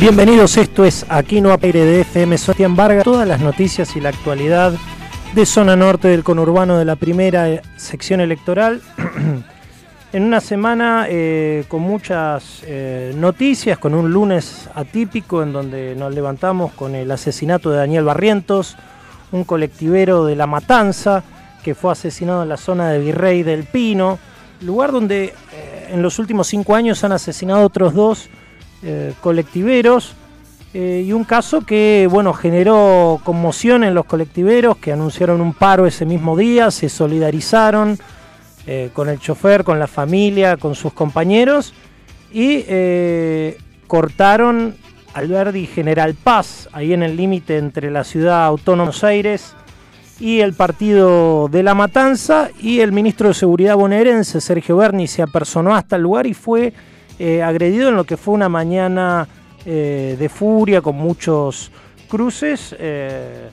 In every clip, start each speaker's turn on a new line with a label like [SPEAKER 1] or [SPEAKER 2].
[SPEAKER 1] Bienvenidos, esto es Aquí no apere de FM Sotian Vargas, todas las noticias y la actualidad de zona norte del conurbano de la primera eh, sección electoral. en una semana eh, con muchas eh, noticias, con un lunes atípico en donde nos levantamos con el asesinato de Daniel Barrientos, un colectivero de La Matanza que fue asesinado en la zona de Virrey del Pino, lugar donde en los últimos cinco años han asesinado otros dos eh, colectiveros eh, y un caso que bueno generó conmoción en los colectiveros que anunciaron un paro ese mismo día, se solidarizaron eh, con el chofer, con la familia, con sus compañeros y cortaron Alberdi General Paz, ahí en el límite entre la ciudad autónoma de Buenos Aires y el partido de La Matanza y el ministro de Seguridad bonaerense, Sergio Berni, se apersonó hasta el lugar y fue eh, agredido en lo que fue una mañana eh, de furia con muchos cruces. Eh,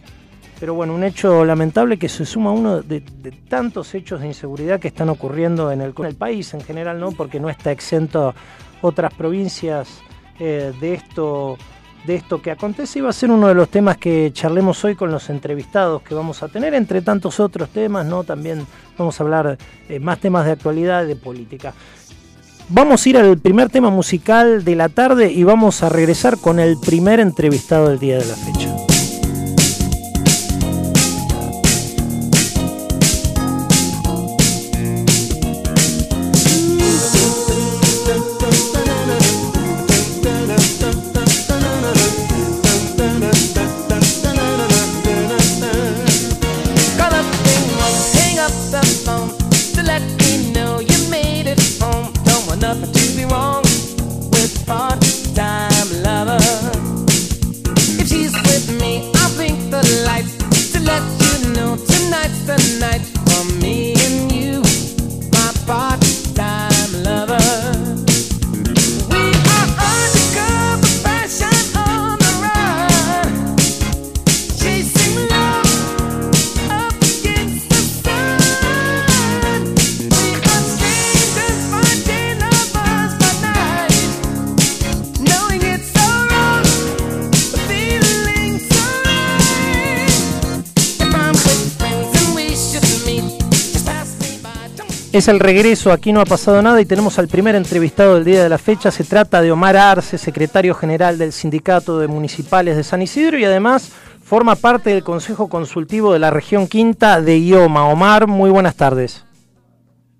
[SPEAKER 1] pero bueno, un hecho lamentable que se suma a uno de, tantos hechos de inseguridad que están ocurriendo en el, país en general, ¿no? Porque no está exento otras provincias de esto de esto que acontece y va a ser uno de los temas que charlemos hoy con los entrevistados que vamos a tener, entre tantos otros temas, ¿no? También vamos a hablar más temas de actualidad y de política. Vamos a ir al primer tema musical de la tarde y vamos a regresar con el primer entrevistado del día de la fecha. Es el regreso, aquí no ha pasado nada y tenemos al primer entrevistado del día de la fecha. Se trata de Omar Arce, secretario general del Sindicato de Municipales de San Isidro y además forma parte del Consejo Consultivo de la región quinta de IOMA. Omar, muy buenas tardes.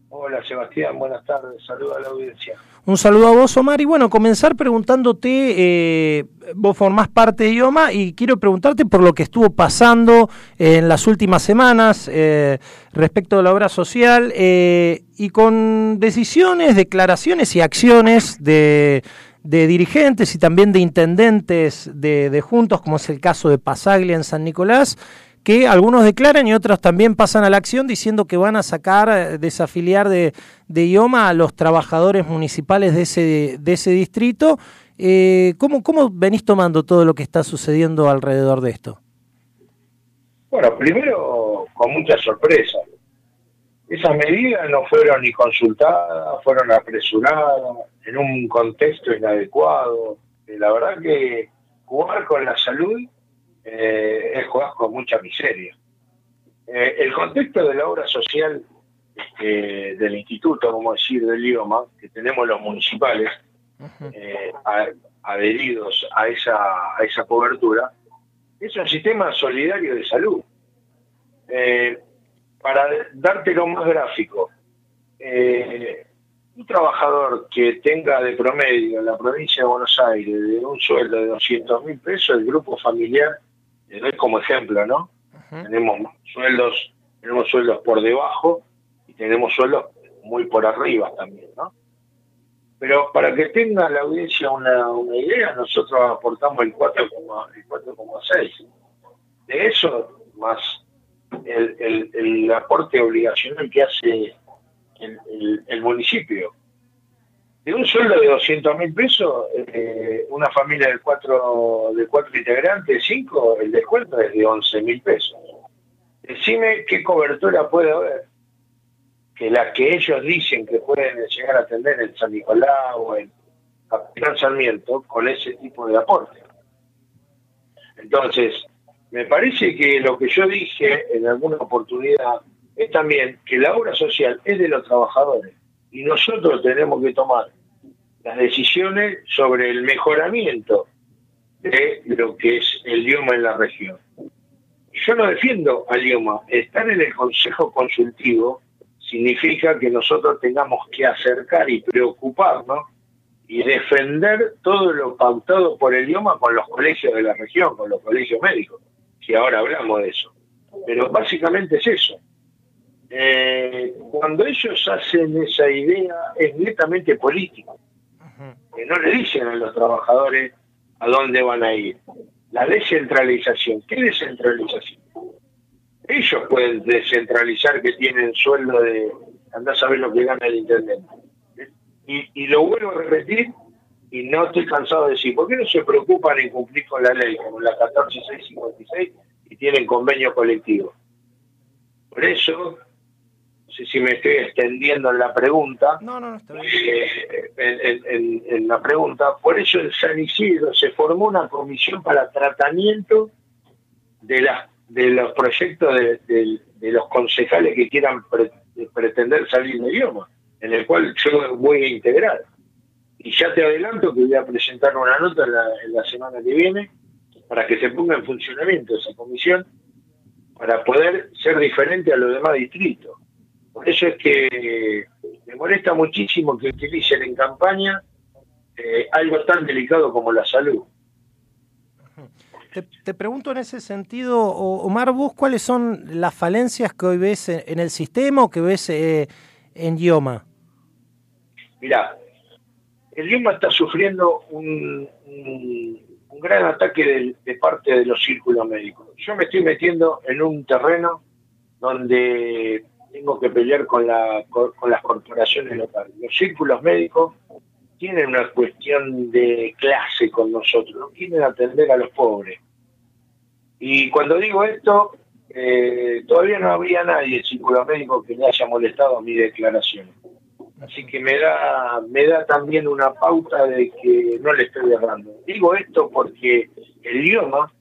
[SPEAKER 2] Hola Sebastián, buenas tardes, saludo a la audiencia.
[SPEAKER 1] Un saludo a vos, Omar. Y bueno, comenzar preguntándote, eh, vos formás parte de IOMA y quiero preguntarte por lo que estuvo pasando en las últimas semanas eh, respecto de la obra social eh, y con decisiones, declaraciones y acciones de, dirigentes y también de intendentes de, de juntos, como es el caso de Pasaglia en San Nicolás, que algunos declaran y otros también pasan a la acción diciendo que van a sacar, eh, desafiliar de, de IOMA a los trabajadores municipales de ese, de ese distrito. Eh, ¿cómo, ¿Cómo venís tomando todo lo que está sucediendo alrededor de esto?
[SPEAKER 2] Bueno, primero con mucha sorpresa. Esas medidas no fueron ni consultadas, fueron apresuradas, en un contexto inadecuado. La verdad que jugar con la salud eh, es jugar con mucha miseria. Eh, el contexto de la obra social eh, del instituto, como decir, del idioma, que tenemos los municipales eh, adheridos a esa, a esa cobertura, es un sistema solidario de salud. para darte lo más gráfico, un trabajador que tenga de promedio en la provincia de Buenos Aires de un sueldo de 200 mil pesos, el grupo familiar doy como ejemplo, ¿no? Tenemos sueldos tenemos sueldos por debajo y tenemos sueldos muy por arriba también, ¿no? Pero para que tenga la audiencia una, una idea, nosotros aportamos el 4,6. De eso, más el, el, el, aporte obligacional que hace el, el municipio. De un sueldo de 200 mil pesos, eh, una familia de cuatro, de cuatro integrantes, cinco, el descuento es de 11 mil pesos. Decime qué cobertura puede haber que la que ellos dicen que pueden llegar a atender en San Nicolás o en Capitán Sarmiento con ese tipo de aporte. Entonces, me parece que lo que yo dije en alguna oportunidad es también que la obra social es de los trabajadores y nosotros tenemos que tomar las decisiones sobre el mejoramiento de lo que es el idioma en la región. Yo no defiendo al idioma, estar en el Consejo Consultivo significa que nosotros tengamos que acercar y preocuparnos y defender todo lo pautado por el idioma con los colegios de la región, con los colegios médicos, que ahora hablamos de eso. Pero básicamente es eso. Eh, cuando ellos hacen esa idea es netamente político. Que no le dicen a los trabajadores a dónde van a ir. La descentralización. ¿Qué descentralización? Ellos pueden descentralizar que tienen sueldo de andar a saber lo que gana el intendente. Y, y lo vuelvo a repetir y no estoy cansado de decir, ¿por qué no se preocupan en cumplir con la ley, como la 14656, y tienen convenio colectivo? Por eso, sé si me estoy extendiendo en la pregunta,
[SPEAKER 1] no, no, está bien.
[SPEAKER 2] Eh, en, en, la pregunta, por eso en San Isidro se formó una comisión para tratamiento de las de los proyectos de, los concejales que quieran pretender salir de idioma, en el cual yo voy a integrar. Y ya te adelanto que voy a presentar una nota en la, semana que viene para que se ponga en funcionamiento esa comisión para poder ser diferente a los demás distritos. Por eso es que me molesta muchísimo que utilicen en campaña eh, algo tan delicado como la salud.
[SPEAKER 1] Te, pregunto en ese sentido, Omar, vos cuáles son las falencias que hoy ves en, el sistema o que ves eh, en IOMA.
[SPEAKER 2] Mirá, el IOMA está sufriendo un, gran ataque de, parte de los círculos médicos. Yo me estoy metiendo en un terreno donde tengo que pelear con, la, con las corporaciones locales. Los círculos médicos tienen una cuestión de clase con nosotros, no quieren atender a los pobres. Y cuando digo esto, eh, todavía no habría nadie, círculo médico, que le haya molestado mi declaración. Así que me da, me da también una pauta de que no le estoy errando. Digo esto porque el idioma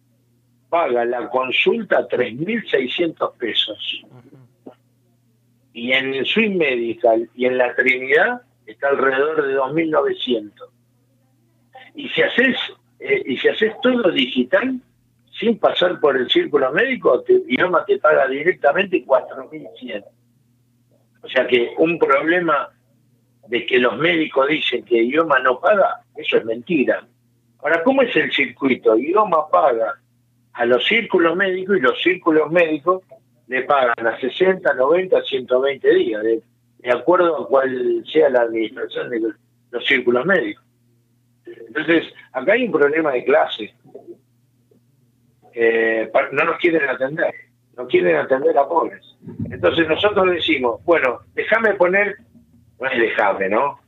[SPEAKER 2] paga la consulta 3.600 pesos. Y en el Swing Medical y en la Trinidad está alrededor de 2.900. Y si haces, eh, y si haces todo digital, sin pasar por el círculo médico, te, te paga directamente 4.100. O sea que un problema de que los médicos dicen que idioma no paga, eso es mentira. Ahora, ¿cómo es el circuito? Idioma paga a los círculos médicos y los círculos médicos le pagan a 60, 90, 120 días, de, acuerdo a cuál sea la administración de los círculos médicos. Entonces, acá hay un problema de clase eh, no nos quieren atender, no quieren atender a pobres. Entonces nosotros decimos, bueno, déjame poner, no es déjame, ¿no?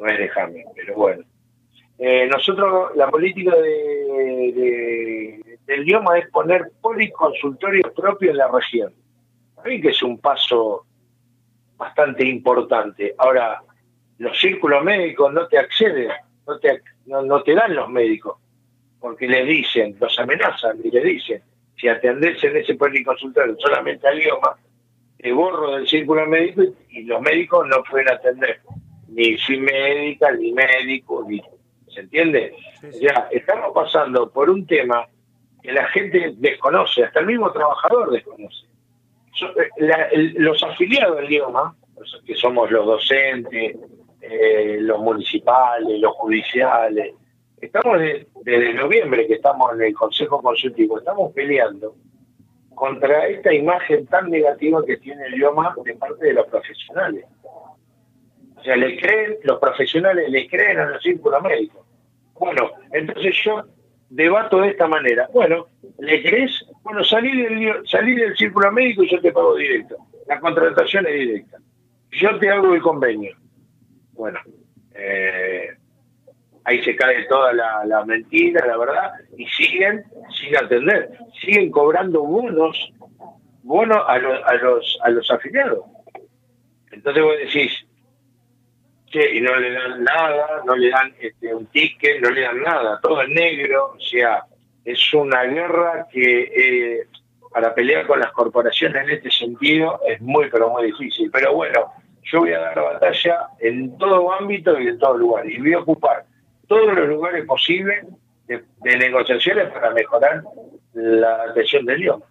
[SPEAKER 2] No es déjame, pero bueno. Eh, nosotros, la política de, del idioma es poner policonsultorios propios en la región. A mí que es un paso bastante importante. Ahora, los círculos médicos no te acceden, no te, no te dan los médicos porque le dicen, los amenazan y le dicen, si atendés en ese policonsultorio solamente al idioma, te borro del círculo médico y, los médicos no pueden atender, ni si médica, ni médico, ni... ¿Se entiende? Ya, estamos pasando por un tema que la gente desconoce, hasta el mismo trabajador desconoce. Eh, los afiliados del idioma, que somos los docentes, eh, los municipales, los judiciales, Estamos desde noviembre que estamos en el Consejo Consultivo, estamos peleando contra esta imagen tan negativa que tiene el idioma de parte de los profesionales. O sea, le creen, los profesionales le creen a los círculos médicos. Bueno, entonces yo debato de esta manera. Bueno, ¿le crees? Bueno, salí del, salí del círculo médico y yo te pago directo. La contratación es directa. Yo te hago el convenio. Bueno, eh, ahí se cae toda la, mentira, la verdad, y siguen sin atender, siguen cobrando bonos, bonos a, a, los, a los afiliados. Entonces vos decís, y no le dan nada, no le dan este, un ticket, no le dan nada, todo en negro, o sea, es una guerra que eh, para pelear con las corporaciones en este sentido es muy, pero muy difícil. Pero bueno, yo voy a dar batalla en todo ámbito y en todo lugar, y voy a ocupar todos los lugares posibles de, de negociaciones para mejorar la atención del idioma.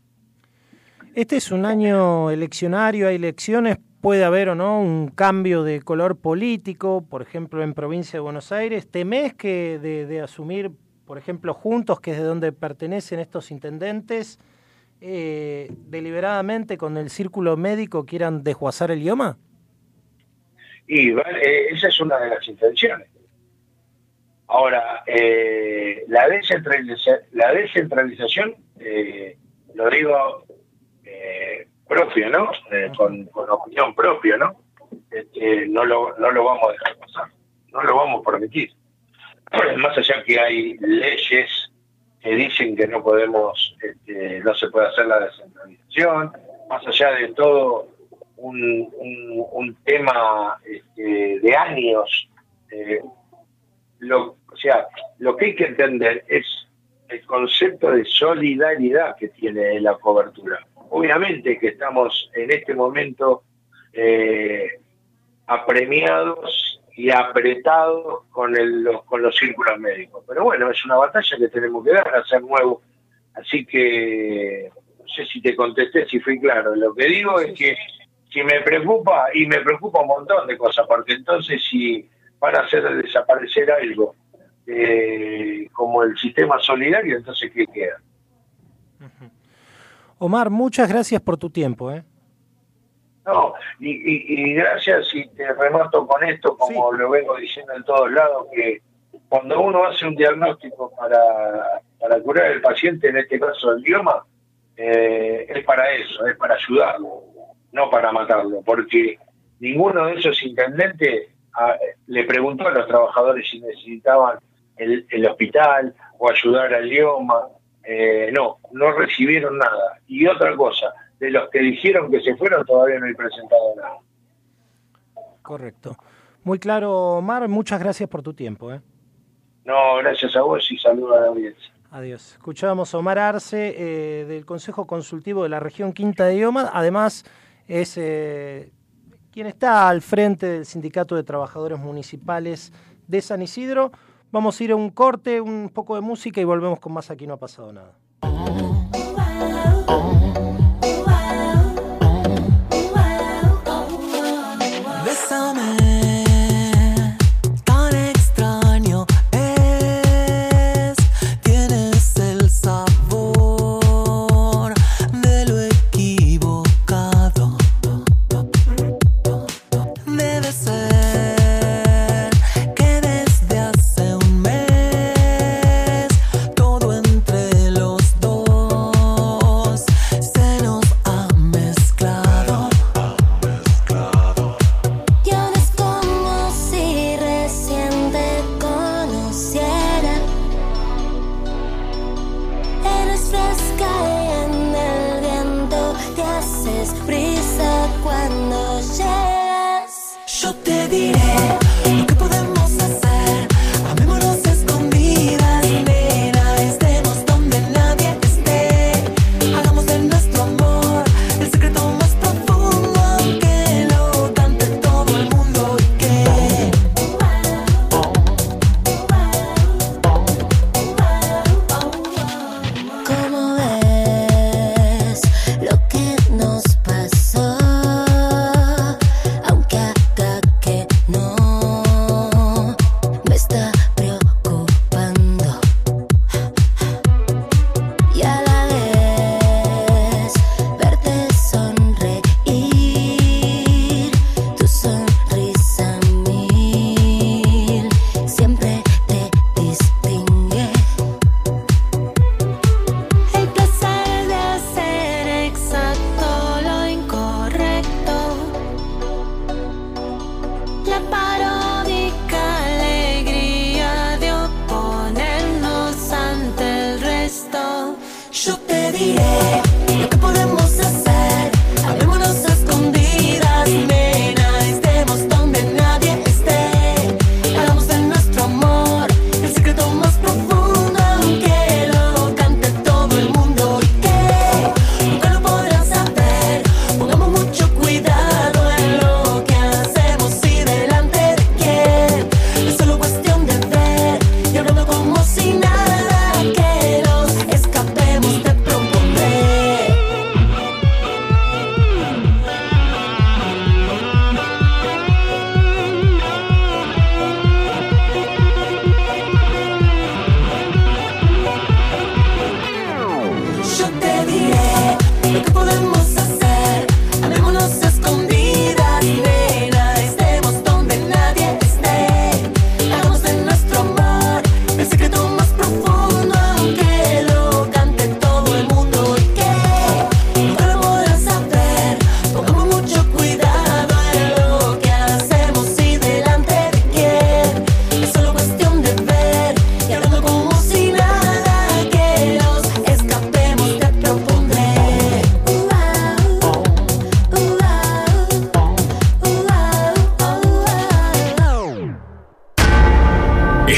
[SPEAKER 1] Este es un año eleccionario, hay elecciones puede haber o no un cambio de color político, por ejemplo, en provincia de Buenos Aires. ¿Temés que de, asumir, por ejemplo, juntos, que es de donde pertenecen estos intendentes, eh, deliberadamente con el círculo médico quieran desguazar el idioma?
[SPEAKER 2] Y eh, esa es una de las intenciones. Ahora, eh, la, descentralización, la descentralización lo digo propio, ¿no? Eh, con, opinión propia, ¿no? Este, no, lo, no lo vamos a dejar pasar, no lo vamos a permitir. Más allá que hay leyes que dicen que no podemos, este, no se puede hacer la descentralización, más allá de todo un, un, tema este, de años, eh, lo, o sea, lo que hay que entender es el concepto de solidaridad que tiene la cobertura obviamente que estamos en este momento eh, apremiados y apretados con, los, con los círculos médicos. Pero bueno, es una batalla que tenemos que dar, hacer nuevo. Así que no sé si te contesté, si fui claro. Lo que digo es que si me preocupa, y me preocupa un montón de cosas, porque entonces si van a hacer desaparecer algo eh, como el sistema solidario, entonces ¿qué queda?
[SPEAKER 1] Omar, muchas gracias por tu tiempo. ¿eh?
[SPEAKER 2] No, y, gracias y te remato con esto, como lo vengo diciendo en todos lados, que cuando uno hace un diagnóstico para, para curar al paciente, en este caso el idioma, eh, es para eso, es para ayudarlo, no para matarlo, porque ninguno de esos intendentes ah, le preguntó a los trabajadores si necesitaban el, el hospital o ayudar al idioma eh, no, no recibieron nada. Y otra cosa, de los que dijeron que se fueron todavía no hay presentado nada.
[SPEAKER 1] Correcto. Muy claro, Omar, muchas gracias por tu tiempo. ¿eh?
[SPEAKER 2] No, gracias a vos y saludos a la audiencia.
[SPEAKER 1] Adiós. Escuchábamos a Omar Arce eh, del Consejo Consultivo de la región Quinta de Idioma. Además, es eh, quien está al frente del Sindicato de Trabajadores Municipales de San Isidro. Vamos a ir a un corte, un poco de música y volvemos con más Aquí no ha pasado nada.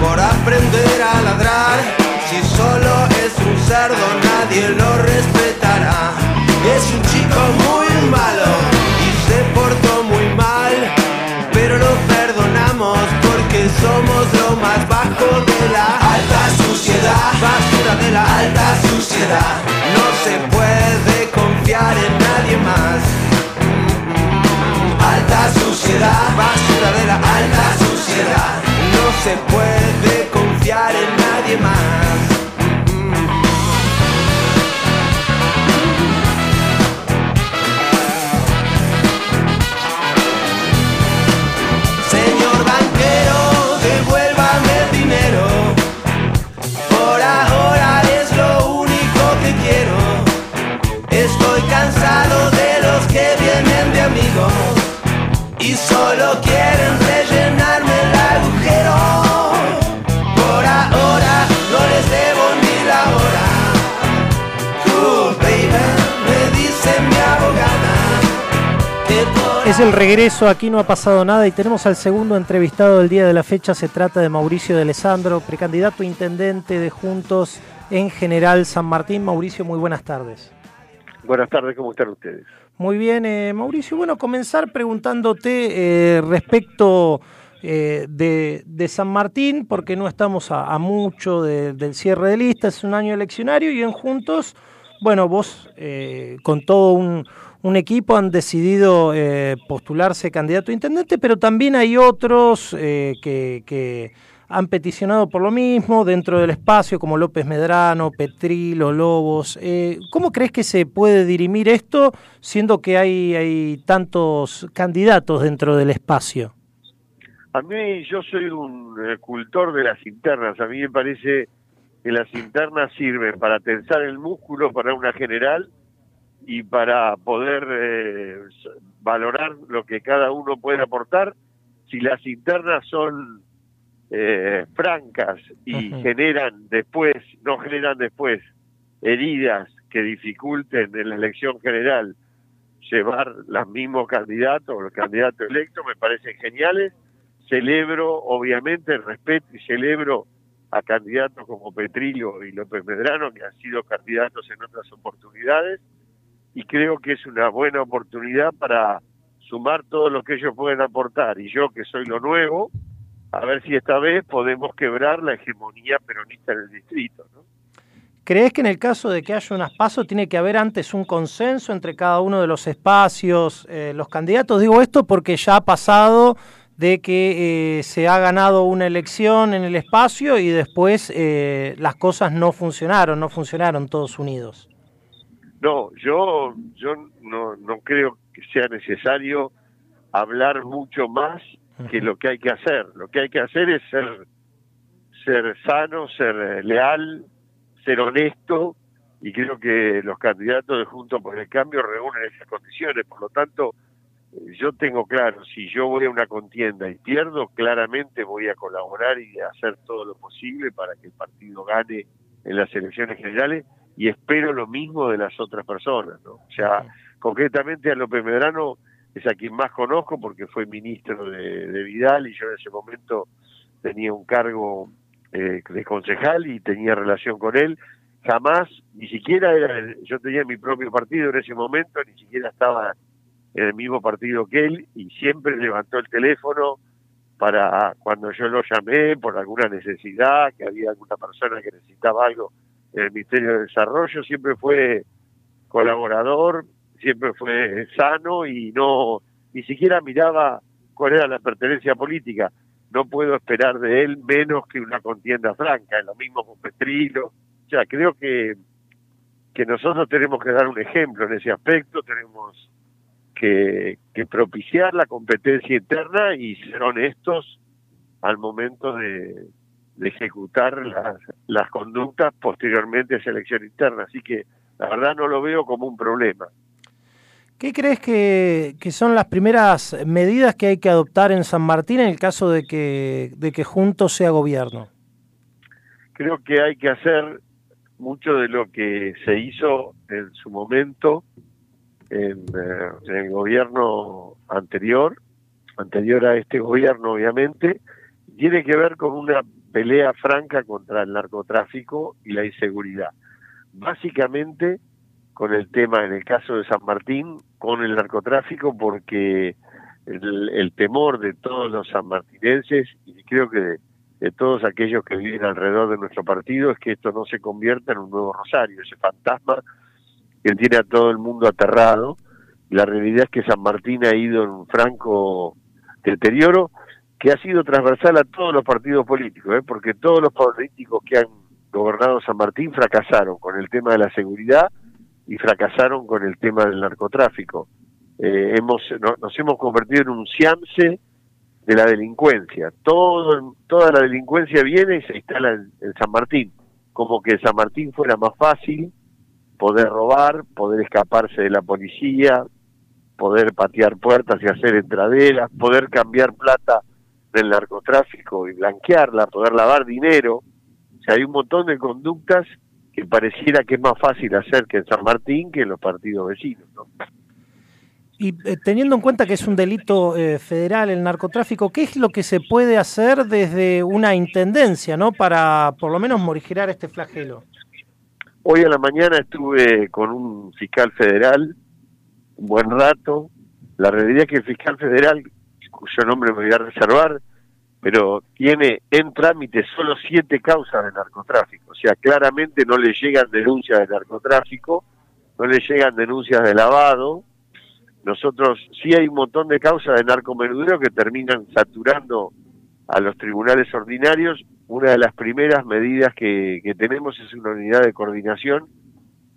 [SPEAKER 1] por
[SPEAKER 3] aprender a ladrar. Si solo es un cerdo nadie lo respetará. Es un chico muy malo y se portó muy mal, pero lo perdonamos porque somos lo más bajo de la alta suciedad. se puede.
[SPEAKER 1] Regreso, aquí no ha pasado nada y tenemos al segundo entrevistado del día de la fecha. Se trata de Mauricio de Alessandro, precandidato intendente de Juntos en General San Martín. Mauricio, muy buenas tardes.
[SPEAKER 4] Buenas tardes, ¿cómo están ustedes?
[SPEAKER 1] Muy bien, eh, Mauricio. Bueno, comenzar preguntándote eh, respecto eh, de, San Martín, porque no estamos a, mucho del cierre de listas, es un año eleccionario y en Juntos, bueno, vos con todo un un equipo han decidido eh, postularse candidato a intendente, pero también hay otros eh, que, han peticionado por lo mismo dentro del espacio, como López Medrano, Petrilo, Lobos. Eh, ¿Cómo crees que se puede dirimir esto, siendo que hay, hay tantos candidatos dentro del espacio?
[SPEAKER 4] A mí, yo soy un cultor de las internas. A mí me parece que las internas sirven para tensar el músculo para una general y para poder eh, valorar lo que cada uno puede aportar, si las internas son eh, francas y generan después, no generan después heridas que dificulten en la elección general llevar los mismos candidatos o el candidato electo, me parecen geniales. Celebro, obviamente, respeto y celebro a candidatos como Petrillo y López Medrano, que han sido candidatos en otras oportunidades y creo que es una buena oportunidad para sumar todo lo que ellos pueden aportar y yo que soy lo nuevo, a ver si esta vez podemos quebrar la hegemonía peronista en el distrito. ¿no?
[SPEAKER 1] ¿Crees que en el caso de que haya un pasos tiene que haber antes un consenso entre cada uno de los espacios, eh, los candidatos? Digo esto porque ya ha pasado de que eh, se ha ganado una elección en el espacio y después eh, las cosas no funcionaron, no funcionaron todos unidos.
[SPEAKER 4] No, yo, yo no, no creo que sea necesario hablar mucho más que lo que hay que hacer. Lo que hay que hacer es ser, ser sano, ser leal, ser honesto, y creo que los candidatos de Juntos por el Cambio reúnen esas condiciones. Por lo tanto, eh, yo tengo claro, si yo voy a una contienda y pierdo, claramente voy a colaborar y a hacer todo lo posible para que el partido gane en las elecciones generales y espero lo mismo de las otras personas, ¿no? O sea, concretamente a López Medrano es a quien más conozco porque fue ministro de, Vidal y yo en ese momento tenía un cargo eh, de concejal y tenía relación con él. Jamás, ni siquiera era, yo tenía mi propio partido en ese momento, ni siquiera estaba en el mismo partido que él y siempre levantó el teléfono para cuando yo lo llamé por alguna necesidad, que había alguna persona que necesitaba algo el Ministerio de Desarrollo, siempre fue colaborador, siempre fue sano y no ni siquiera miraba cuál era la pertenencia política. No puedo esperar de él menos que una contienda franca, lo mismo con Petrilo. O sea, creo que, que nosotros tenemos que dar un ejemplo en ese aspecto, tenemos que, propiciar la competencia interna y ser honestos al momento de, ejecutar las, las conductas posteriormente a esa elección interna. Así que la verdad no lo veo como un problema.
[SPEAKER 1] ¿Qué crees que, son las primeras medidas que hay que adoptar en San Martín en el caso de que, de que Juntos sea gobierno?
[SPEAKER 4] Creo que hay que hacer mucho de lo que se hizo en su momento en, eh, el gobierno anterior, anterior a este gobierno obviamente, tiene que ver con una pelea franca contra el narcotráfico y la inseguridad. Básicamente con el tema, en el caso de San Martín, con el narcotráfico, porque el, temor de todos los sanmartinenses y creo que de, de, todos aquellos que viven alrededor de nuestro partido es que esto no se convierta en un nuevo Rosario, ese fantasma que tiene a todo el mundo aterrado. La realidad es que San Martín ha ido en un franco deterioro que ha sido transversal a todos los partidos políticos, ¿eh? porque todos los políticos que han gobernado San Martín fracasaron con el tema de la seguridad y fracasaron con el tema del narcotráfico. Eh, hemos nos hemos convertido en un ciamse de la delincuencia. Todo, toda la delincuencia viene y se instala en, en San Martín, como que San Martín fuera más fácil poder robar, poder escaparse de la policía, poder patear puertas y hacer entraderas, poder cambiar plata del narcotráfico y blanquearla, poder lavar dinero. O sea, hay un montón de conductas que pareciera que es más fácil hacer que en San Martín que en los partidos vecinos.
[SPEAKER 1] Y eh, teniendo en cuenta que es un delito eh, federal el narcotráfico, ¿qué es lo que se puede hacer desde una intendencia, no, para por lo menos morigerar este flagelo?
[SPEAKER 4] Hoy a la mañana estuve con un fiscal federal, un buen rato. La realidad es que el fiscal federal, cuyo nombre me voy a reservar, pero tiene en trámite solo siete causas de narcotráfico. O sea, claramente no le llegan denuncias de narcotráfico, no le llegan denuncias de lavado. Nosotros sí hay un montón de causas de narcomenudeo que terminan saturando a los tribunales ordinarios una de las primeras medidas que, tenemos es una unidad de coordinación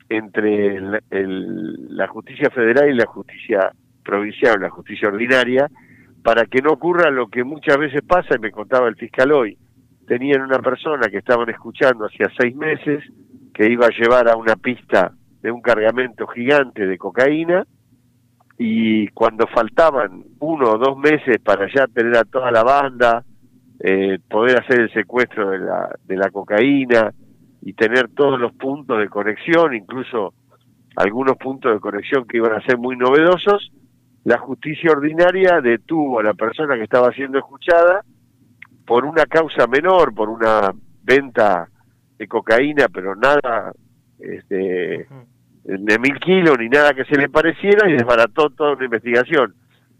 [SPEAKER 4] entre la justicia federal y la justicia provincial, la justicia ordinaria, para que no ocurra lo que muchas veces pasa, y me contaba el fiscal hoy, tenían una persona que estaban escuchando hacía seis meses, que iba a llevar a una pista de un cargamento gigante de cocaína, y cuando faltaban uno o dos meses para ya tener a toda la banda, eh, poder hacer el secuestro de la, de la cocaína y tener todos los puntos de conexión, incluso algunos puntos de conexión que iban a ser muy novedosos, la justicia ordinaria detuvo a la persona que estaba siendo escuchada por una causa menor, por una venta de cocaína, pero nada este, de mil kilos ni nada que se le pareciera y desbarató toda una investigación.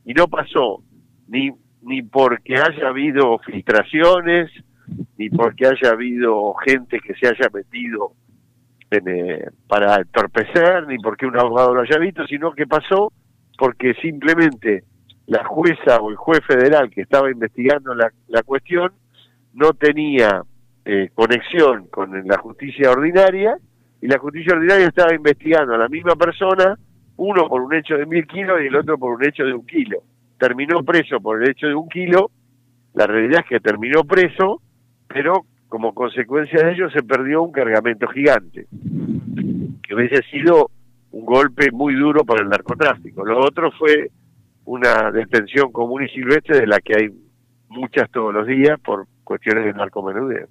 [SPEAKER 4] Y no pasó ni ni porque haya habido filtraciones, ni porque haya habido gente que se haya metido eh, para entorpecer, ni porque un abogado lo haya visto, sino que pasó porque simplemente la jueza o el juez federal que estaba investigando la, cuestión no tenía eh, conexión con la justicia ordinaria y la justicia ordinaria estaba investigando a la misma persona, uno por un hecho de mil kilos y el otro por un hecho de un kilo. Terminó preso por el hecho de un kilo, la realidad es que terminó preso, pero como consecuencia de ello se perdió un cargamento gigante, que hubiese sido un golpe muy duro para el narcotráfico. Lo otro fue una detención común y silvestre de la que hay muchas todos los días por cuestiones de narcomenudeo.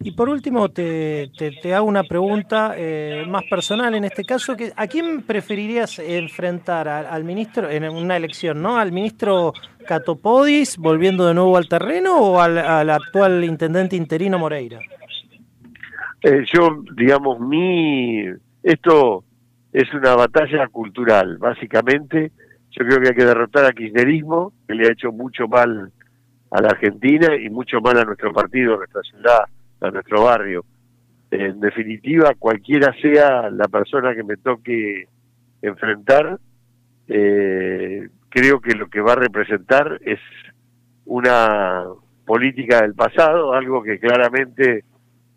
[SPEAKER 5] Y por último, te, te, hago una pregunta eh, más personal en este caso. Que, ¿A quién preferirías enfrentar? ¿Al, ministro, en una elección, ¿no? ¿Al ministro Catopodis volviendo de nuevo al terreno o al, actual intendente interino Moreira?
[SPEAKER 4] Eh, yo, digamos, mi. Esto es una batalla cultural, básicamente. Yo creo que hay que derrotar al kirchnerismo, que le ha hecho mucho mal a la Argentina y mucho mal a nuestro partido, a nuestra ciudad a nuestro barrio. En definitiva, cualquiera sea la persona que me toque enfrentar, eh, creo que lo que va a representar es una política del pasado, algo que claramente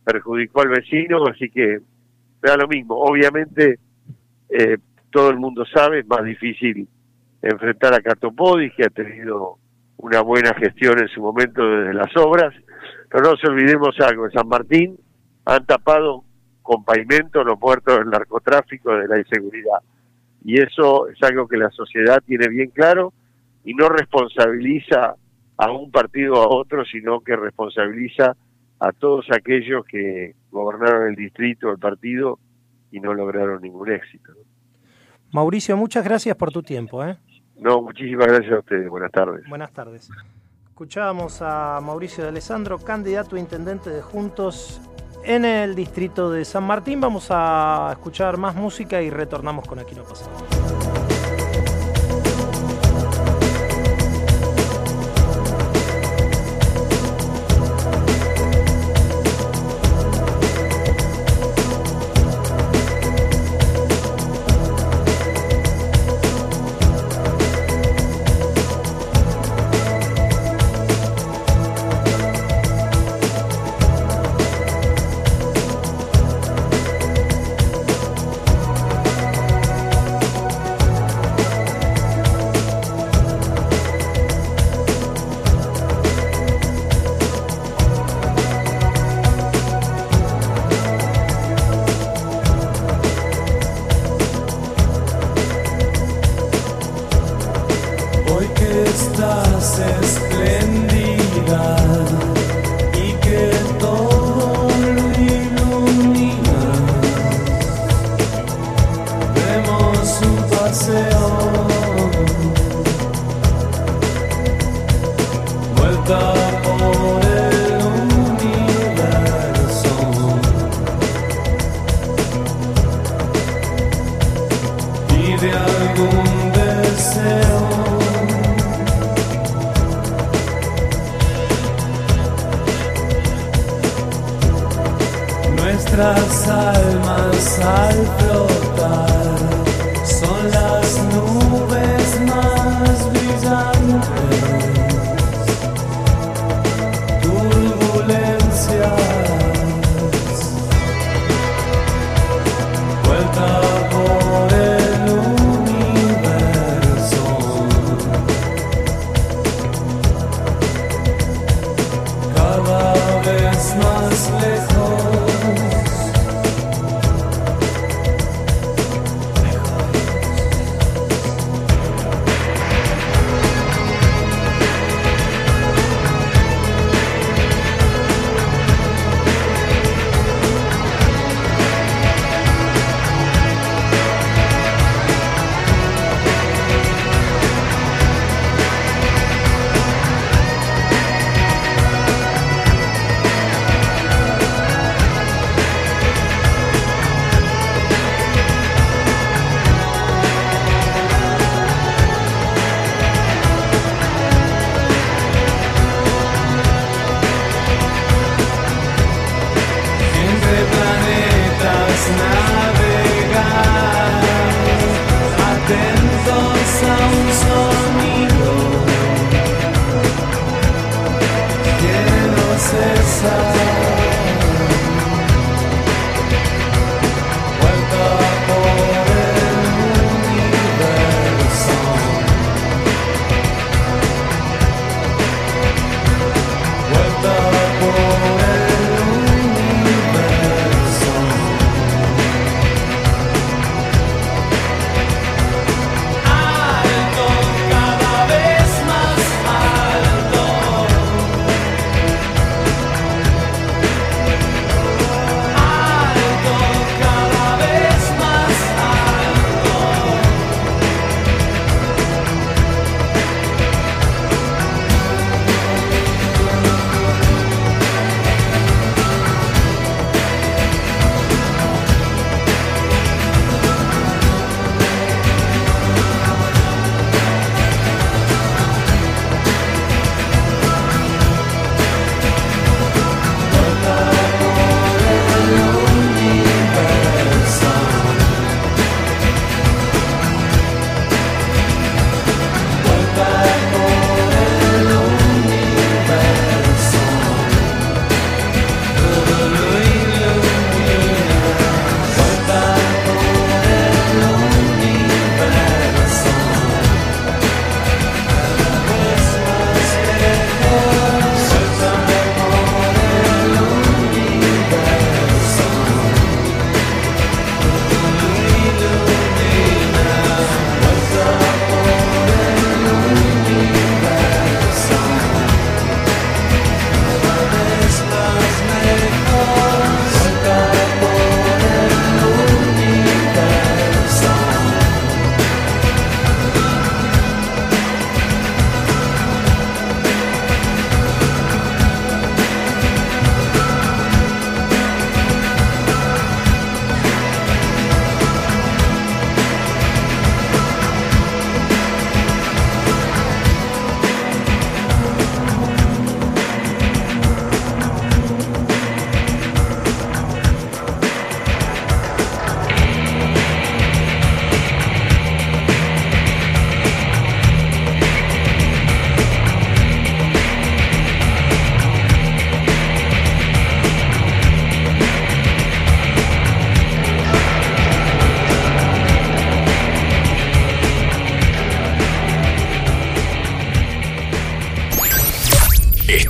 [SPEAKER 4] perjudicó al vecino, así que da lo mismo. Obviamente, eh, todo el mundo sabe, es más difícil enfrentar a Catopodis, que ha tenido una buena gestión en su momento desde las obras, pero no nos olvidemos algo, en San Martín han tapado con pavimento los muertos del narcotráfico, de la inseguridad. Y eso es algo que la sociedad tiene bien claro y no responsabiliza a un partido o a otro, sino que responsabiliza a todos aquellos que gobernaron el distrito, el partido y no lograron ningún éxito.
[SPEAKER 5] Mauricio, muchas gracias por tu tiempo. ¿eh?
[SPEAKER 4] No, muchísimas gracias a ustedes. Buenas tardes.
[SPEAKER 5] Buenas tardes. Escuchábamos a Mauricio de Alessandro, candidato a intendente de Juntos en el distrito de San Martín. Vamos a escuchar más música y retornamos con Aquí no pasa.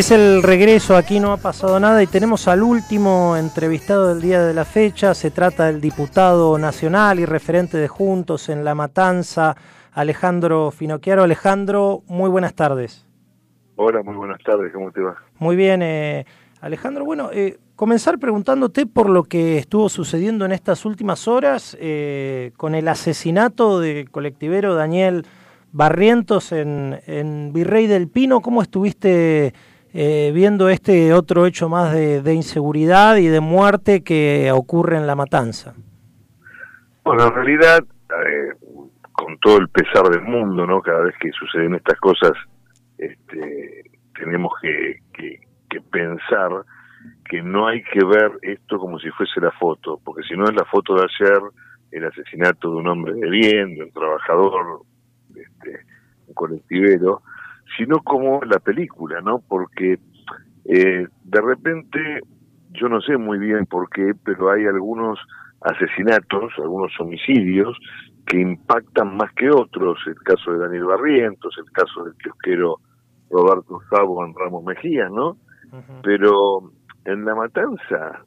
[SPEAKER 1] Es el regreso, aquí no ha pasado nada y tenemos al último entrevistado del día de la fecha. Se trata del diputado nacional y referente de Juntos en La Matanza, Alejandro Finocchiaro. Alejandro, muy buenas tardes.
[SPEAKER 6] Hola, muy buenas tardes, ¿cómo te va?
[SPEAKER 1] Muy bien, eh, Alejandro. Bueno, eh, comenzar preguntándote por lo que estuvo sucediendo en estas últimas horas eh, con el asesinato del colectivero Daniel Barrientos en, en Virrey del Pino. ¿Cómo estuviste? Eh, viendo este otro hecho más de, inseguridad y de muerte que ocurre en la matanza?
[SPEAKER 6] Bueno, en realidad, eh, con todo el pesar del mundo, ¿no? Cada vez que suceden estas cosas, este, tenemos que, que, pensar que no hay que ver esto como si fuese la foto, porque si no es la foto de ayer, el asesinato de un hombre de bien, de un trabajador, este, un colectivero, sino como la película, ¿no? Porque eh, de repente, yo no sé muy bien por qué, pero hay algunos asesinatos, algunos homicidios que impactan más que otros, el caso de Daniel Barrientos, el caso del kiosquero Roberto Sabo en Ramos Mejía, ¿no? Pero en la matanza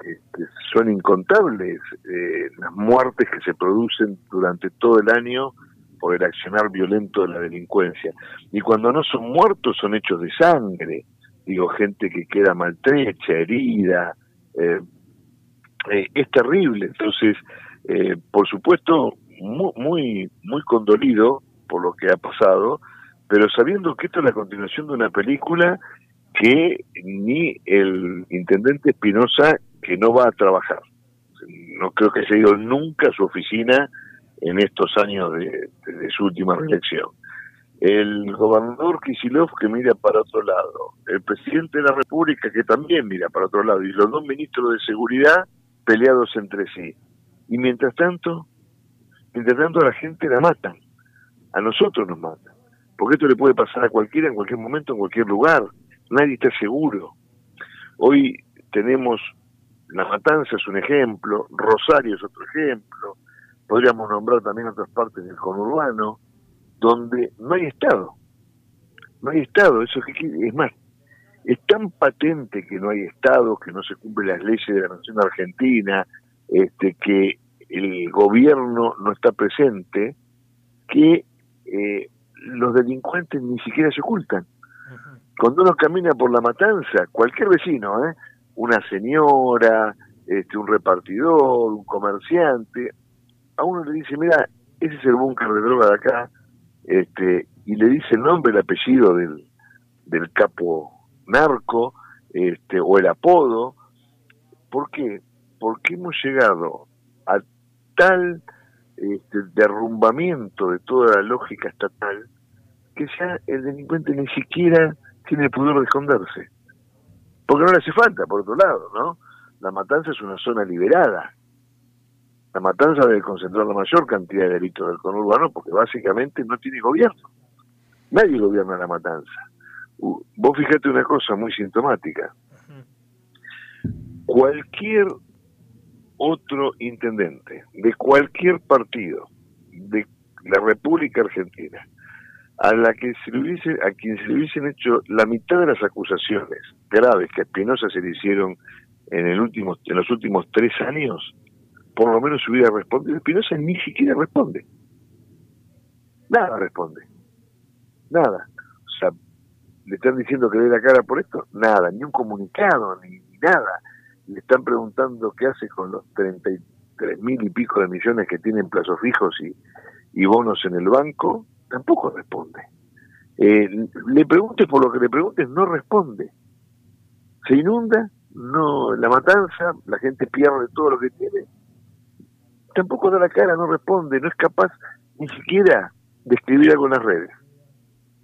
[SPEAKER 6] este, son incontables eh, las muertes que se producen durante todo el año por el accionar violento de la delincuencia. Y cuando no son muertos son hechos de sangre, digo, gente que queda maltrecha, herida, eh, eh, es terrible. Entonces, eh, por supuesto, muy, muy, muy condolido por lo que ha pasado, pero sabiendo que esto es la continuación de una película que ni el intendente Espinosa, que no va a trabajar, no creo que haya ido nunca a su oficina en estos años de, su última reelección. El gobernador Kisilov que mira para otro lado, el presidente de la República que también mira para otro lado, y los dos ministros de seguridad peleados entre sí. Y mientras tanto, mientras tanto a la gente la matan, a nosotros nos matan, porque esto le puede pasar a cualquiera en cualquier momento, en cualquier lugar, nadie está seguro. Hoy tenemos La Matanza es un ejemplo, Rosario es otro ejemplo, podríamos nombrar también otras partes del conurbano, donde no hay Estado. No hay Estado, eso es más, es tan patente que no hay Estado, que no se cumplen las leyes de la nación argentina, este, que el gobierno no está presente, que eh, los delincuentes ni siquiera se ocultan. Cuando uno camina por la matanza, cualquier vecino, ¿eh? una señora, este, un repartidor, un comerciante, a uno le dice, mira, ese es el búnker de droga de acá, este, y le dice el nombre, el apellido del, del capo narco, este, o el apodo. ¿Por qué? Porque hemos llegado a tal este, derrumbamiento de toda la lógica estatal que ya el delincuente ni siquiera tiene el poder de esconderse. Porque no le hace falta, por otro lado, ¿no? La matanza es una zona liberada. La matanza debe concentrar la mayor cantidad de delitos del conurbano porque básicamente no tiene gobierno. Nadie gobierna la matanza. vos fíjate una cosa muy sintomática. Cualquier otro intendente de cualquier partido de la República Argentina a la que se le hubiese, a quien se le hubiesen hecho la mitad de las acusaciones graves que a Espinosa se le hicieron en el último, en los últimos tres años, por lo menos hubiera respondido. Espinosa ni siquiera responde. Nada responde. Nada. O sea, le están diciendo que dé la cara por esto. Nada. Ni un comunicado, ni, nada. Le están preguntando qué hace con los treinta y tres mil y pico de millones que tienen plazos fijos y, y bonos en el banco, tampoco responde. Eh, le preguntes por lo que le preguntes, no responde. Se inunda, no la matanza, la gente pierde todo lo que tiene. Tampoco da la cara, no responde, no es capaz ni siquiera de escribir algo en redes.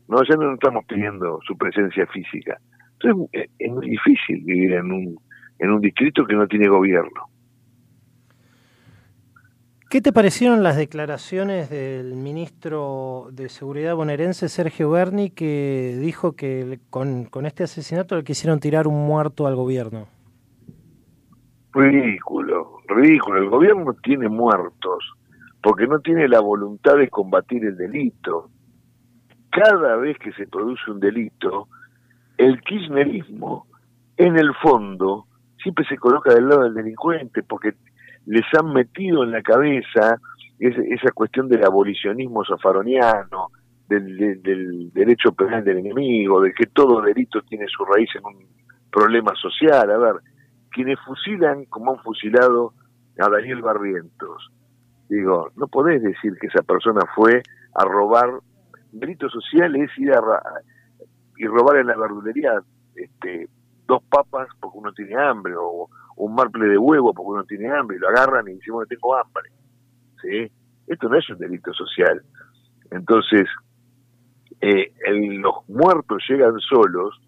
[SPEAKER 6] No, ya no estamos pidiendo su presencia física. Entonces es muy difícil vivir en un, en un distrito que no tiene gobierno.
[SPEAKER 1] ¿Qué te parecieron las declaraciones del ministro de Seguridad bonaerense, Sergio Berni, que dijo que con, con este asesinato le quisieron tirar un muerto al gobierno?
[SPEAKER 6] Ridículo, ridículo. El gobierno tiene muertos porque no tiene la voluntad de combatir el delito. Cada vez que se produce un delito, el kirchnerismo, en el fondo, siempre se coloca del lado del delincuente porque les han metido en la cabeza esa cuestión del abolicionismo zafaroniano, del, del, derecho penal del enemigo, de que todo delito tiene su raíz en un problema social. A ver, quienes fusilan, como han fusilado a Daniel Barrientos, digo, no podés decir que esa persona fue a robar, delito social es ir a, y robar en la verdulería este, dos papas porque uno tiene hambre, o un marple de huevo porque uno tiene hambre, y lo agarran y decimos que tengo hambre. ¿sí? Esto no es un delito social. Entonces, eh, los muertos llegan solos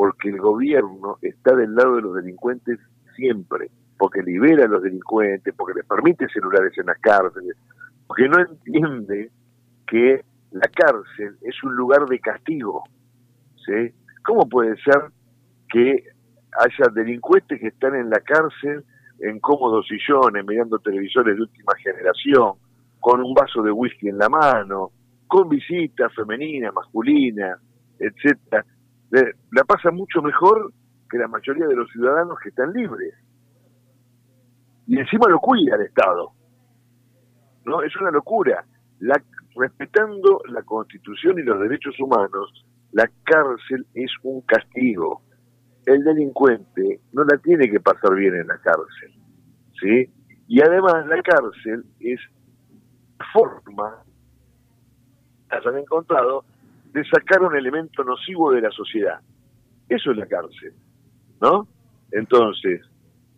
[SPEAKER 6] porque el gobierno está del lado de los delincuentes siempre, porque libera a los delincuentes, porque les permite celulares en las cárceles, porque no entiende que la cárcel es un lugar de castigo. ¿sí? ¿Cómo puede ser que haya delincuentes que están en la cárcel en cómodos sillones, mirando televisores de última generación, con un vaso de whisky en la mano, con visitas femeninas, masculinas, etcétera, la pasa mucho mejor que la mayoría de los ciudadanos que están libres. Y encima lo cuida el Estado. ¿No? Es una locura. La, respetando la Constitución y los derechos humanos, la cárcel es un castigo el delincuente no la tiene que pasar bien en la cárcel, ¿sí? Y además la cárcel es forma, han encontrado, de sacar un elemento nocivo de la sociedad. Eso es la cárcel, ¿no? Entonces,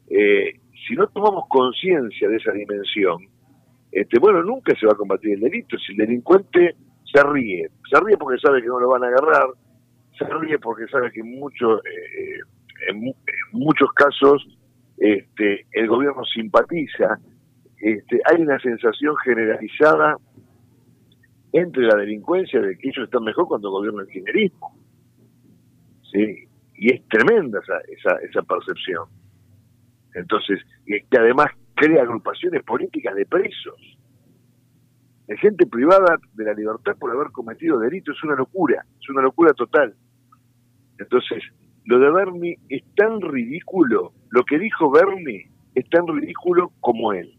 [SPEAKER 6] eh, si no tomamos conciencia de esa dimensión, este, bueno, nunca se va a combatir el delito. Si el delincuente se ríe, se ríe porque sabe que no lo van a agarrar, se ríe porque sabe que mucho, eh, en, muchos casos este, el gobierno simpatiza. Este, hay una sensación generalizada entre la delincuencia de que ellos están mejor cuando gobierna el kirchnerismo. ¿Sí? Y es tremenda esa, esa, esa percepción. Entonces, que además crea agrupaciones políticas de presos de gente privada de la libertad por haber cometido delitos es una locura, es una locura total. Entonces, lo de Bernie es tan ridículo, lo que dijo Bernie es tan ridículo como él.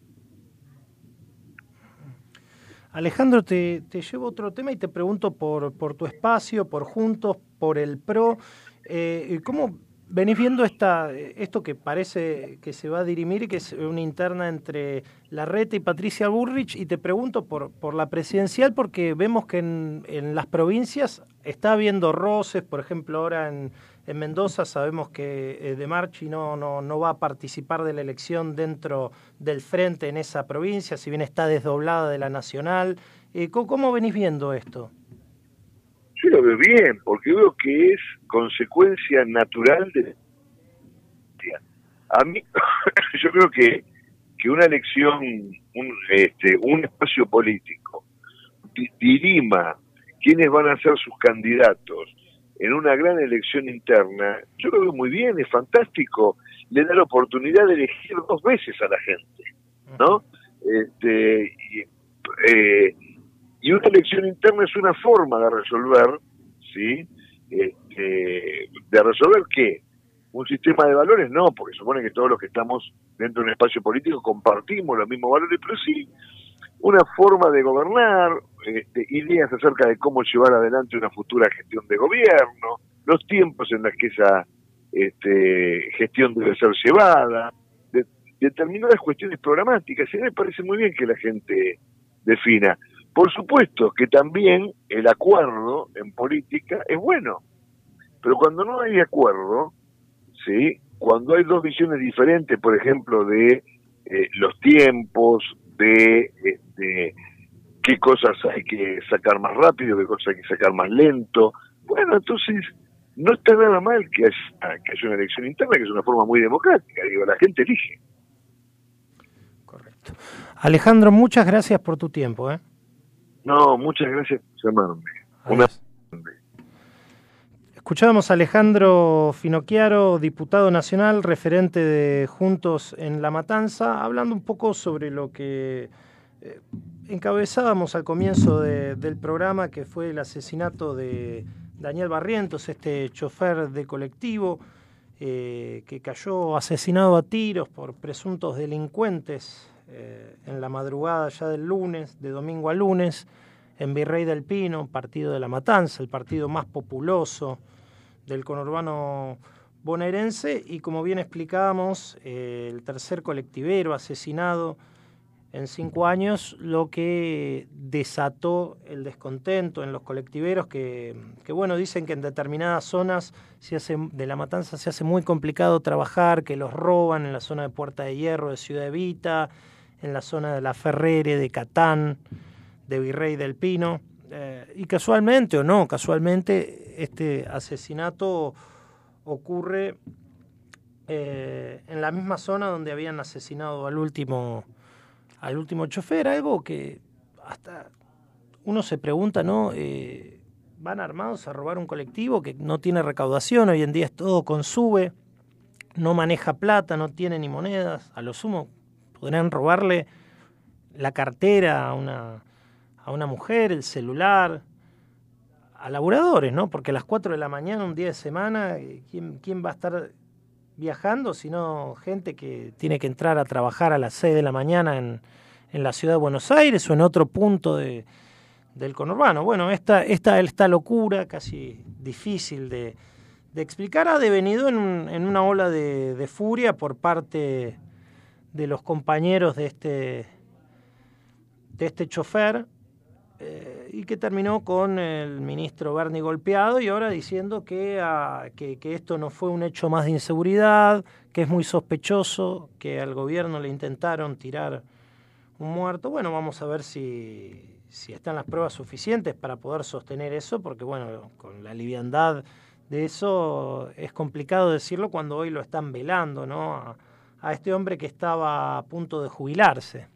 [SPEAKER 1] Alejandro, te, llevo otro tema y te pregunto por, por tu espacio, por Juntos, por el PRO. Eh, ¿Cómo venís viendo esta, esto que parece que se va a dirimir, que es una interna entre Larreta y Patricia Burrich, y te pregunto por, por la presidencial, porque vemos que en, en las provincias está habiendo roces, por ejemplo, ahora en, en Mendoza sabemos que eh, De Marchi no, no, no va a participar de la elección dentro del frente en esa provincia, si bien está desdoblada de la nacional. Eh, ¿Cómo venís viendo esto?
[SPEAKER 6] Yo lo veo bien, porque veo que es consecuencia natural de... A mí, yo creo que, que una elección, un, este, un espacio político, dirima quiénes van a ser sus candidatos en una gran elección interna, yo lo veo muy bien, es fantástico, le da la oportunidad de elegir dos veces a la gente, ¿no? Este, y, eh, y una elección interna es una forma de resolver, ¿sí? Este, ¿De resolver qué? ¿Un sistema de valores? No, porque supone que todos los que estamos dentro de un espacio político compartimos los mismos valores, pero sí una forma de gobernar, este, ideas acerca de cómo llevar adelante una futura gestión de gobierno, los tiempos en los que esa este, gestión debe ser llevada, determinadas cuestiones programáticas. Y a mí me parece muy bien que la gente defina. Por supuesto que también el acuerdo en política es bueno, pero cuando no hay acuerdo, ¿sí? cuando hay dos visiones diferentes, por ejemplo, de eh, los tiempos, de, de qué cosas hay que sacar más rápido, qué cosas hay que sacar más lento, bueno, entonces no está nada mal que haya, que haya una elección interna, que es una forma muy democrática, digo, la gente elige.
[SPEAKER 1] Correcto. Alejandro, muchas gracias por tu tiempo. ¿eh?
[SPEAKER 6] No, muchas gracias por llamarme.
[SPEAKER 1] Escuchábamos a Alejandro Finocchiaro, diputado nacional, referente de Juntos en La Matanza, hablando un poco sobre lo que eh, encabezábamos al comienzo del programa, que fue el asesinato de Daniel Barrientos, este chofer de colectivo, eh, que cayó asesinado a tiros por presuntos delincuentes eh, en la madrugada ya del lunes, de domingo a lunes, en Virrey del Pino, partido de la Matanza, el partido más populoso del conurbano bonaerense, y como bien explicábamos, el tercer colectivero asesinado en cinco años, lo que desató el descontento en los colectiveros, que, bueno, dicen que en determinadas zonas se hace, de la matanza se hace muy complicado trabajar, que los roban en la zona de Puerta de Hierro, de Ciudad Evita, en la zona de La Ferrere, de Catán, de Virrey del Pino. Eh, y casualmente o no, casualmente este asesinato ocurre eh, en la misma zona donde habían asesinado al último al último chofer, algo que hasta uno se pregunta, ¿no? Eh, van armados a robar un colectivo que no tiene recaudación, hoy en día es todo con sube, no maneja plata, no tiene ni monedas, a lo sumo podrían robarle la cartera a una, a una mujer, el celular, a laburadores, ¿no? Porque a las 4 de la mañana, un día de semana, eh, ¿quién, quién va a estar viajando, sino gente que tiene que entrar a trabajar a las 6 de la mañana en, en la ciudad de Buenos Aires o en otro punto de, del conurbano. Bueno, esta, esta, esta locura casi difícil de, explicar ha devenido en, en una ola de, de, furia por parte de los compañeros de este, de este chofer eh, y que terminó con el ministro Berni golpeado y ahora diciendo ah, que, que, esto no fue un hecho más de inseguridad, que es muy sospechoso, que al gobierno le intentaron tirar un muerto. Bueno, vamos a ver si, si están las pruebas suficientes para poder sostener eso, porque bueno, con la liviandad de eso es complicado decirlo cuando hoy lo están velando, ¿no? A este hombre que estaba a punto de jubilarse.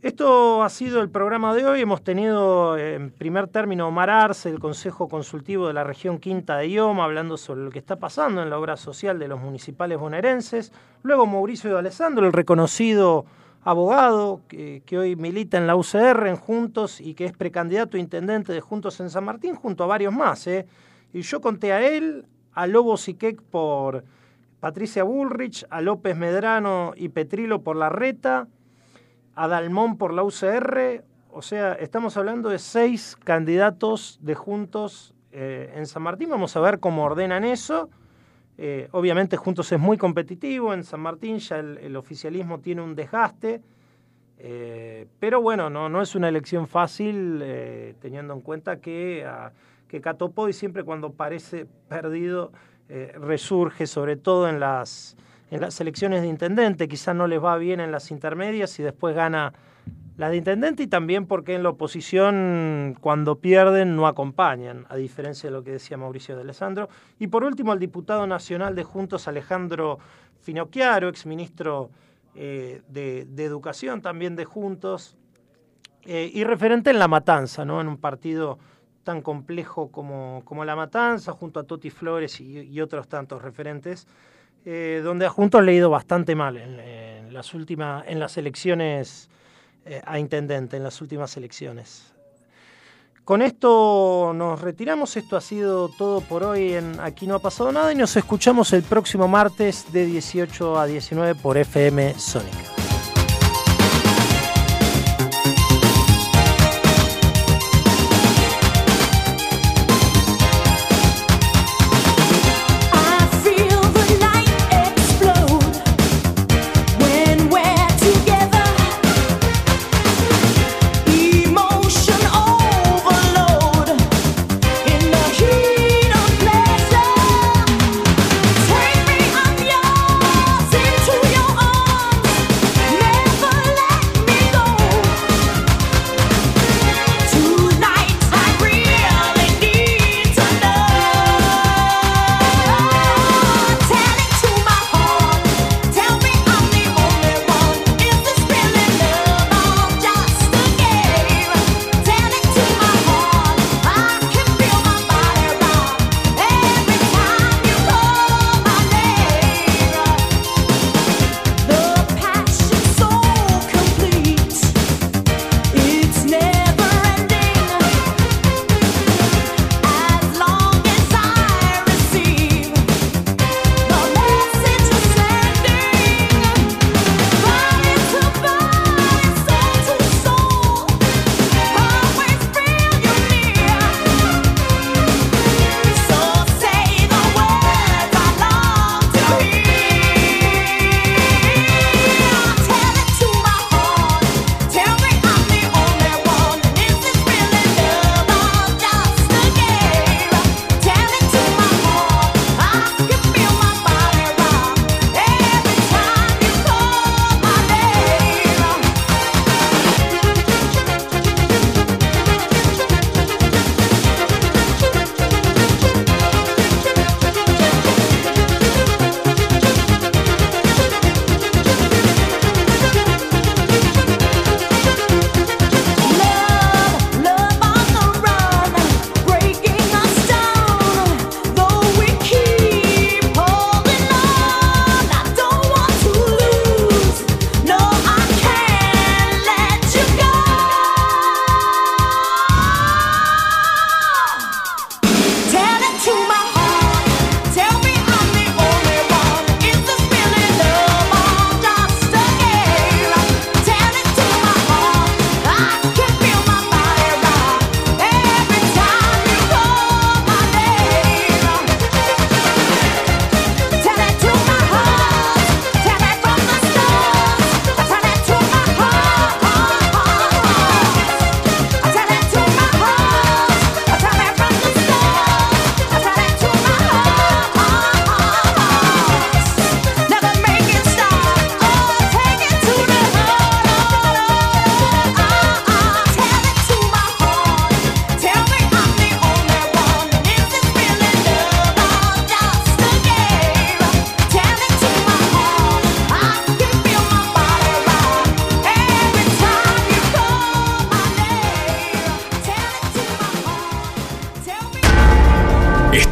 [SPEAKER 1] Esto ha sido el programa de hoy. Hemos tenido en primer término Omar Arce, el Consejo Consultivo de la región Quinta de Ioma, hablando sobre lo que está pasando en la obra social de los municipales bonaerenses. Luego Mauricio de Alessandro, el reconocido abogado que, hoy milita en la UCR en Juntos y que es precandidato a intendente de Juntos en San Martín, junto a varios más. ¿eh? Y yo conté a él, a Lobo Siquec por Patricia Bullrich, a López Medrano y Petrilo por la Reta a por la UCR, o sea, estamos hablando de seis candidatos de Juntos eh, en San Martín. Vamos a ver cómo ordenan eso. Eh, obviamente Juntos es muy competitivo, en San Martín ya el, oficialismo tiene un desgaste, eh, pero bueno, no, no es una elección fácil teniendo en cuenta que, uh, que Catopoy siempre cuando parece perdido resurge, sobre todo en las en las elecciones de intendente, quizás no les va bien en las intermedias y después gana la de intendente y también porque en la oposición cuando pierden no acompañan, a diferencia de lo que decía Mauricio de Alessandro. Y por último, el diputado nacional de Juntos, Alejandro Finocchiaro, exministro eh, de, Educación también de Juntos, eh, y referente en La Matanza, ¿no? en un partido tan complejo como, como La Matanza, junto a Toti Flores y otros tantos referentes. Eh, donde a Juntos le ha ido bastante mal en, las últimas, en las elecciones eh, a intendente, en las últimas elecciones. Con esto nos retiramos, esto ha sido todo por hoy Aquí no ha pasado nada y nos escuchamos el próximo martes de 18 a 19 por FM Sónica.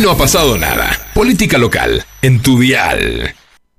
[SPEAKER 7] No ha pasado nada. Política local, en tu dial.